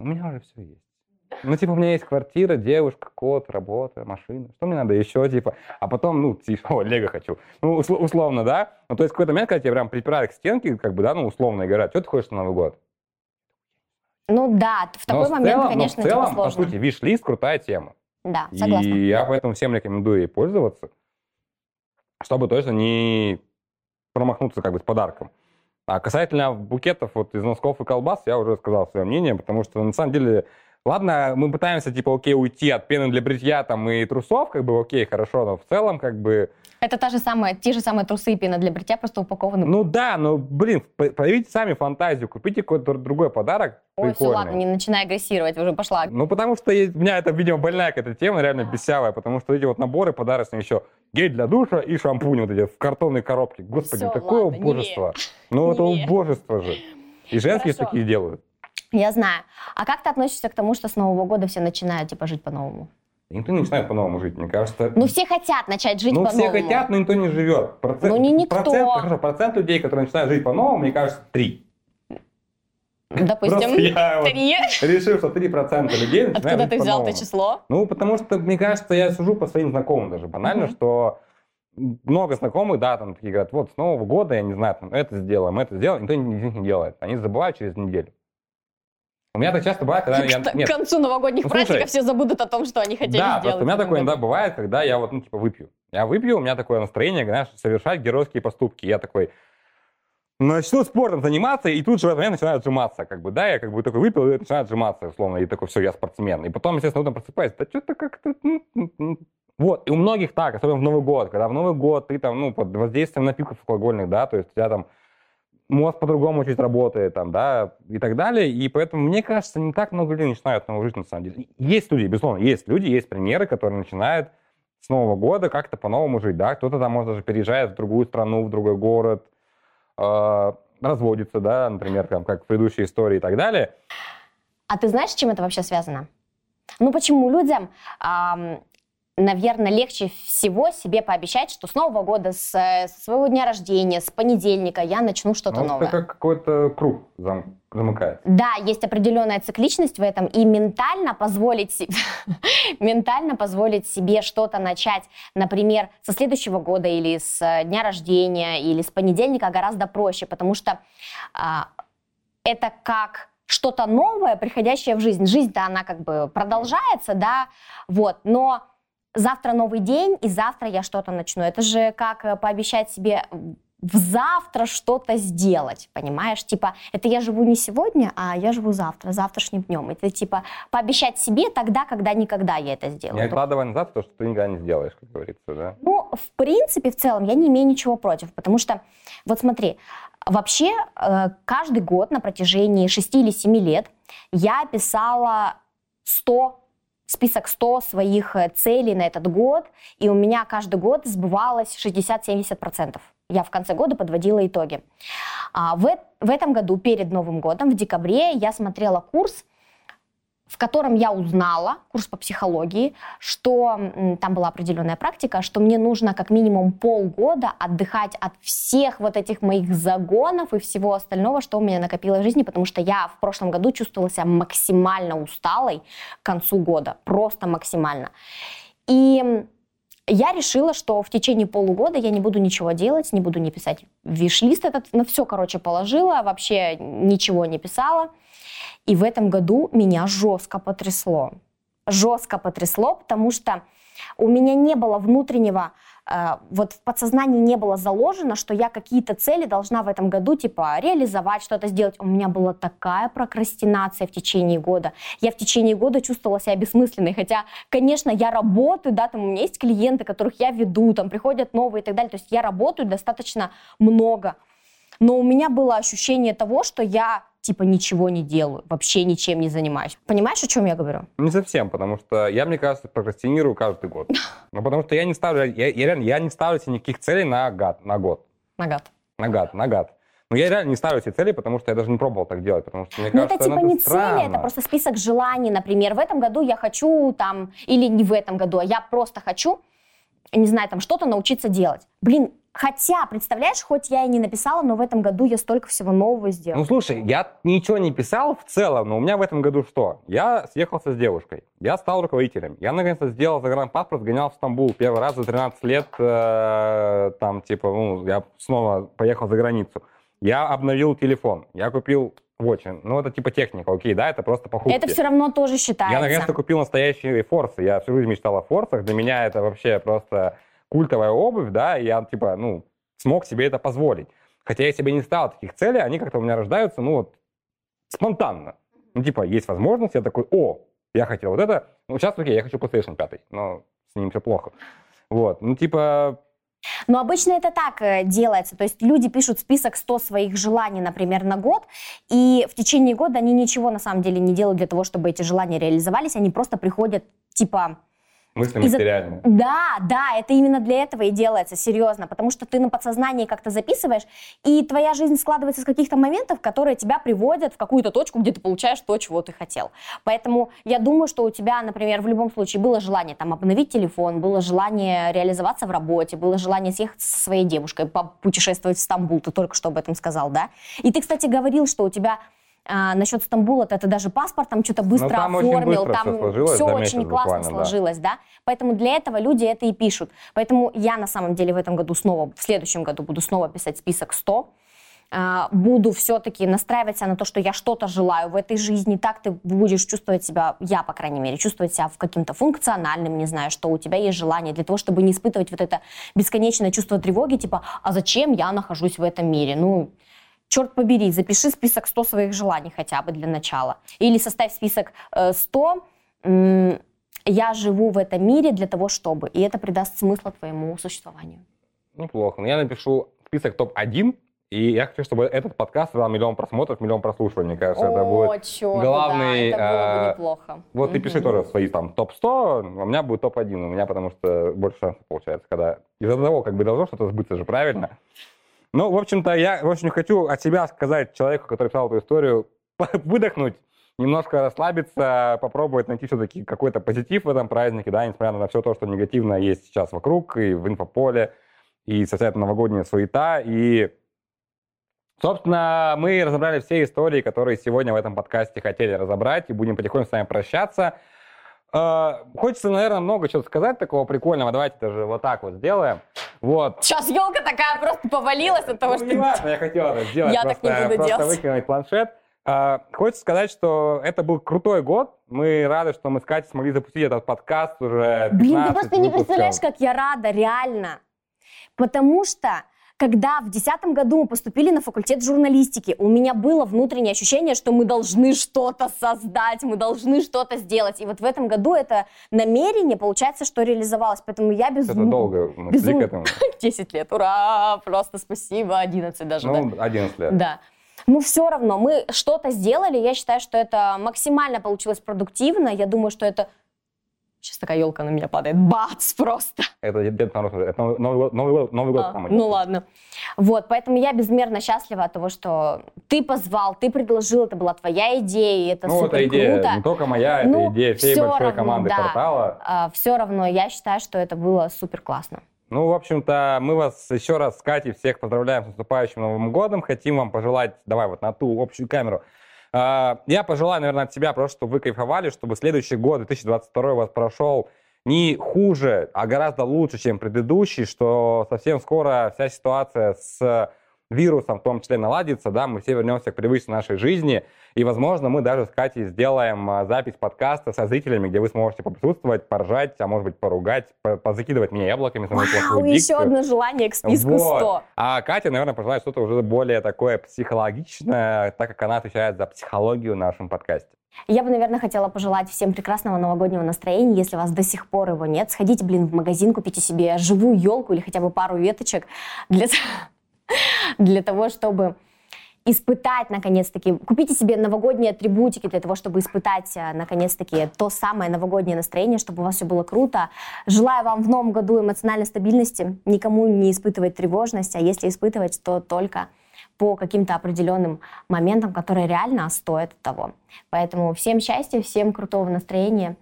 У меня уже все есть. Ну, типа, у меня есть квартира, девушка, кот, работа, машина. Что мне надо еще, типа? А потом, ну, типа, о, лего хочу. Ну, усл- условно, да? Ну, то есть, в какой-то момент, когда тебя прям припирают к стенке, как бы, да, ну, условно и говорят, что ты хочешь на Новый год? Ну да, в Но такой в момент, целом- но конечно, в целом, типа сложно. по сути, виш-лист крутая тема. Да, согласна. И я поэтому всем рекомендую ей пользоваться, чтобы точно не промахнуться как бы с подарком. А касательно букетов вот из носков и колбас, я уже сказал свое мнение, потому что на самом деле, ладно, мы пытаемся типа окей уйти от пены для бритья там и трусов, как бы окей, хорошо, но в целом как бы, Это та же самая, те же самые трусы и пена для бритья, просто упакованы. ну да, ну блин, проявите сами фантазию, купите какой-то другой подарок Ой, все, прикольный. ладно, не начинай агрессировать, уже пошла. Ну, потому что есть- у меня это, видимо, больная какая-то тема, реально бесявая, потому что эти вот наборы подарочные еще гель для душа и шампунь вот эти в картонной коробке. Господи, Всё, такое ладно, не. убожество. Ну, это Не. убожество же. И женские Хорошо. такие делают. Я знаю. А как ты относишься к тому, что с Нового года все начинают, типа, жить по-новому? Никто не начинает по-новому жить, мне кажется. Ну, все хотят начать жить Ну, по-новому. все хотят, но никто не живет. Процент, Ну, не никто. Процент, хорошо, процент людей, которые начинают жить по-новому, мне кажется, три. Допустим, я вот три. решил, что 3% людей начинают Откуда жить ты взял это число? Ну, потому что, мне кажется, я сужу по своим знакомым даже банально, Мгм. что много знакомых, да, там такие говорят, вот с Нового года, я не знаю, там, это сделаем, это сделаем, никто из них не делает. Они забывают через неделю. У меня так часто бывает, когда я... Нет, к концу новогодних Ну, слушай. праздников все забудут о том, что они хотели да, сделать. просто у меня такое иногда бывает, когда я вот, ну, типа, выпью. Я выпью, у меня такое настроение, знаешь, совершать геройские поступки. Я такой, начну спортом заниматься, и тут же в этот момент начинаю отжиматься, как бы, да, я как бы такой выпил и начинаю отжиматься, условно, и такой, все, я спортсмен. И потом, естественно, утром просыпаюсь, да что-то как-то... Ну, ну, ну». Вот, и у многих так, особенно в Новый год, когда в Новый год ты там, ну, под воздействием напитков алкогольных, да, то есть у тебя там мозг по-другому чуть работает, там, да, и так далее. И поэтому, мне кажется, не так много людей начинают новую жизнь, на самом деле. Есть люди, безусловно, есть люди, есть примеры, которые начинают с Нового года как-то по-новому жить, да, кто-то там, может, даже переезжает в другую страну, в другой город, э, разводится, да, например, там, как в предыдущей истории и так далее. А ты знаешь, с чем это вообще связано? Ну, почему людям эм, наверное, легче всего себе пообещать, что с Нового года, с, с своего дня рождения, с понедельника я начну что-то ну, новое. Это как какой-то круг зам, замыкается. Да, есть определенная цикличность в этом, и ментально позволить, ментально позволить себе что-то начать, например, со следующего года или с дня рождения, или с понедельника гораздо проще, потому что а, это как что-то новое, приходящее в жизнь. Жизнь-то она как бы продолжается, да, вот, но завтра новый день, и завтра я что-то начну. Это же как э, пообещать себе в завтра что-то сделать, понимаешь? Типа, это я живу не сегодня, а я живу завтра, завтрашним днем. Это типа пообещать себе тогда, когда никогда я это сделаю. Не откладывай назад то, что ты никогда не сделаешь, как говорится, да? Ну, в принципе, в целом, я не имею ничего против, потому что, вот смотри, вообще э, каждый год на протяжении 6 или 7 лет я писала 100 список 100 своих э, целей на этот год, и у меня каждый год сбывалось 60-70%. Я в конце года подводила итоги. А в, в этом году, перед Новым годом, в декабре, я смотрела курс в котором я узнала, курс по психологии, что там была определенная практика, что мне нужно как минимум полгода отдыхать от всех вот этих моих загонов и всего остального, что у меня накопилось в жизни, потому что я в прошлом году чувствовала себя максимально усталой к концу года, просто максимально. И я решила, что в течение полугода я не буду ничего делать, не буду не писать виш-лист этот, на все, короче, положила, вообще ничего не писала. И в этом году меня жестко потрясло. Жестко потрясло, потому что у меня не было внутреннего, э, вот в подсознании не было заложено, что я какие-то цели должна в этом году, типа, реализовать, что-то сделать. У меня была такая прокрастинация в течение года. Я в течение года чувствовала себя бессмысленной, хотя, конечно, я работаю, да, там у меня есть клиенты, которых я веду, там приходят новые и так далее, то есть я работаю достаточно много. Но у меня было ощущение того, что я типа ничего не делаю, вообще ничем не занимаюсь. Понимаешь, о чем я говорю? Не совсем, потому что я, мне кажется, прокрастинирую каждый год. Ну, потому что я не ставлю, я, я реально, я не ставлю себе никаких целей на год, на год. На год. На год, на год. Но я реально не ставлю себе цели, потому что я даже не пробовал так делать, потому что мне Но кажется, это типа ну, не странно. цели, это просто список желаний, например. В этом году я хочу там, или не в этом году, а я просто хочу, не знаю, там что-то научиться делать. Блин, Хотя, представляешь, хоть я и не написала, но в этом году я столько всего нового сделала. Ну, слушай, я ничего не писал в целом, но у меня в этом году что? Я съехался с девушкой, я стал руководителем, я наконец-то сделал загранпаспорт, гонял в Стамбул первый раз за 13 лет, э, там, типа, ну, я снова поехал за границу. Я обновил телефон, я купил очень. Ну, это типа техника, окей, да, это просто покупки. Это все равно тоже считается. Я наконец-то купил настоящие форсы. Я всю жизнь мечтал о форсах. Для меня это вообще просто культовая обувь, да, и я, типа, ну, смог себе это позволить. Хотя я себе не ставил таких целей, они как-то у меня рождаются, ну, вот, спонтанно. Ну, типа, есть возможность, я такой, о, я хотел вот это, ну, сейчас, окей, я хочу PlayStation 5, но с ним все плохо. Вот, ну, типа, но обычно это так э, делается. То есть люди пишут список 100 своих желаний, например, на год, и в течение года они ничего на самом деле не делают для того, чтобы эти желания реализовались. Они просто приходят, типа, Мысли материальные. Да, да, это именно для этого и делается, серьезно, потому что ты на подсознании как-то записываешь, и твоя жизнь складывается из каких-то моментов, которые тебя приводят в какую-то точку, где ты получаешь то, чего ты хотел. Поэтому я думаю, что у тебя, например, в любом случае было желание там обновить телефон, было желание реализоваться в работе, было желание съехать со своей девушкой, путешествовать в Стамбул, ты только что об этом сказал, да? И ты, кстати, говорил, что у тебя а, насчет Стамбула, -то, ты даже паспорт там что-то быстро ну, там оформил, быстро там все, сложилось, все очень классно сложилось, да. да. Поэтому для этого люди это и пишут. Поэтому я на самом деле в этом году снова, в следующем году буду снова писать список 100 а, буду все-таки настраивать себя на то, что я что-то желаю в этой жизни, так ты будешь чувствовать себя, я, по крайней мере, чувствовать себя в каким-то функциональным, не знаю, что у тебя есть желание для того, чтобы не испытывать вот это бесконечное чувство тревоги, типа, а зачем я нахожусь в этом мире? Ну, черт побери, запиши список 100 своих желаний хотя бы для начала. Или составь список э, 100 я живу в этом мире для того, чтобы. И это придаст смысла твоему существованию. Неплохо. Но я напишу список топ-1, и я хочу, чтобы этот подкаст дал миллион просмотров, миллион прослушиваний. Мне кажется, О, это будет черт, главный... Да, это было бы э, неплохо. Вот ты пиши тоже свои там топ-100, у меня будет топ-1, у меня потому что больше шансов получается, когда из-за того, как бы должно что-то сбыться же, правильно? Ну, в общем-то, я очень хочу от себя сказать человеку, который писал эту историю, выдохнуть, немножко расслабиться, попробовать найти все-таки какой-то позитив в этом празднике, да, несмотря на все то, что негативно есть сейчас вокруг, и в инфополе, и вся эта новогодняя суета, и Собственно, мы разобрали все истории, которые сегодня в этом подкасте хотели разобрать, и будем потихоньку с вами прощаться. Э, хочется, наверное, много чего сказать такого прикольного. Давайте даже вот так вот сделаем. Вот. Сейчас елка такая просто повалилась от того, Ну, что... не важно, я хотел это сделать. Я так не просто, буду просто делать. выкинуть планшет. А, Хочется сказать, что это был крутой год. Мы рады, что мы с Катей смогли запустить этот подкаст уже 15 Блин, ты просто не выпусков. представляешь, как я рада, реально. Потому что, когда в 2010 году мы поступили на факультет журналистики, у меня было внутреннее ощущение, что мы должны что-то создать, мы должны что-то сделать. И вот в этом году это намерение, получается, что реализовалось. Поэтому я без... Это долго мы шли безумно- к этому. 10 лет, ура! Просто спасибо, 11 даже, да. Ну, 11 лет. Да. Ну, все равно, мы что-то сделали, я считаю, что это максимально получилось продуктивно, я думаю, что это... Сейчас такая елка на меня падает, бац, просто. Это Дед Мороз уже. Это Новый Новый год, Новый год, Новый год А, по-моему. ну ладно. Вот, поэтому я безмерно счастлива от того, что ты позвал, ты предложил, это была твоя идея, и это Ну, супер это идея круто. не только моя, это Ну, идея всей большой равно, команды да. портала. все равно я считаю, что это было супер классно. Ну, в общем-то, мы вас еще раз с Катей всех поздравляем с наступающим Новым годом. Хотим вам пожелать, давай вот на ту общую камеру. А, Я пожелаю, наверное, от себя просто, чтобы вы кайфовали, чтобы следующий год, 2022 у вас прошел не хуже, а гораздо лучше, чем предыдущий, что совсем скоро вся ситуация с вирусом в том числе наладится, да, мы все вернемся к привычной нашей жизни, и, возможно, мы даже с Катей сделаем а, запись подкаста со зрителями, где вы сможете поприсутствовать, поржать, а может быть, поругать, по- позакидывать меня яблоками Вау, еще одно желание к списку Вот. 100. А Катя, наверное, пожелает что-то уже более такое психологичное, так как она отвечает за психологию в нашем подкасте. Я бы, наверное, хотела пожелать всем прекрасного новогоднего настроения. Если у вас до сих пор его нет, сходите, блин, в магазин, купите себе живую елку или хотя бы пару веточек для, для того, чтобы испытать, наконец-таки, купите себе новогодние атрибутики для того, чтобы испытать, э, наконец-таки, то самое новогоднее настроение, чтобы у вас все было круто. Желаю вам в новом году эмоциональной стабильности, никому не испытывать тревожность, а если испытывать, то только по каким-то определенным моментам, которые реально стоят того. Поэтому всем счастья, всем крутого настроения.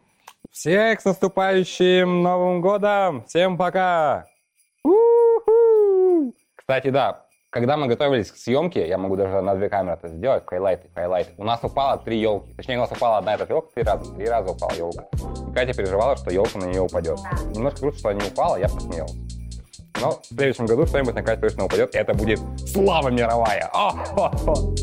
Всех с наступающим Новым годом! Всем пока! У-ху! Кстати, да, когда мы готовились к съемке, я могу даже на две камеры это сделать, хайлайты, хайлайты. У нас упало три елки. Точнее, у нас упала одна эта елка три раза. Три раза упала елка. И Катя переживала, что елка на нее упадет. Немножко грустно, что она не упала, я посмеялся. Но в следующем году что-нибудь на Катю точно упадет, и это будет слава мировая. О-хо-хо!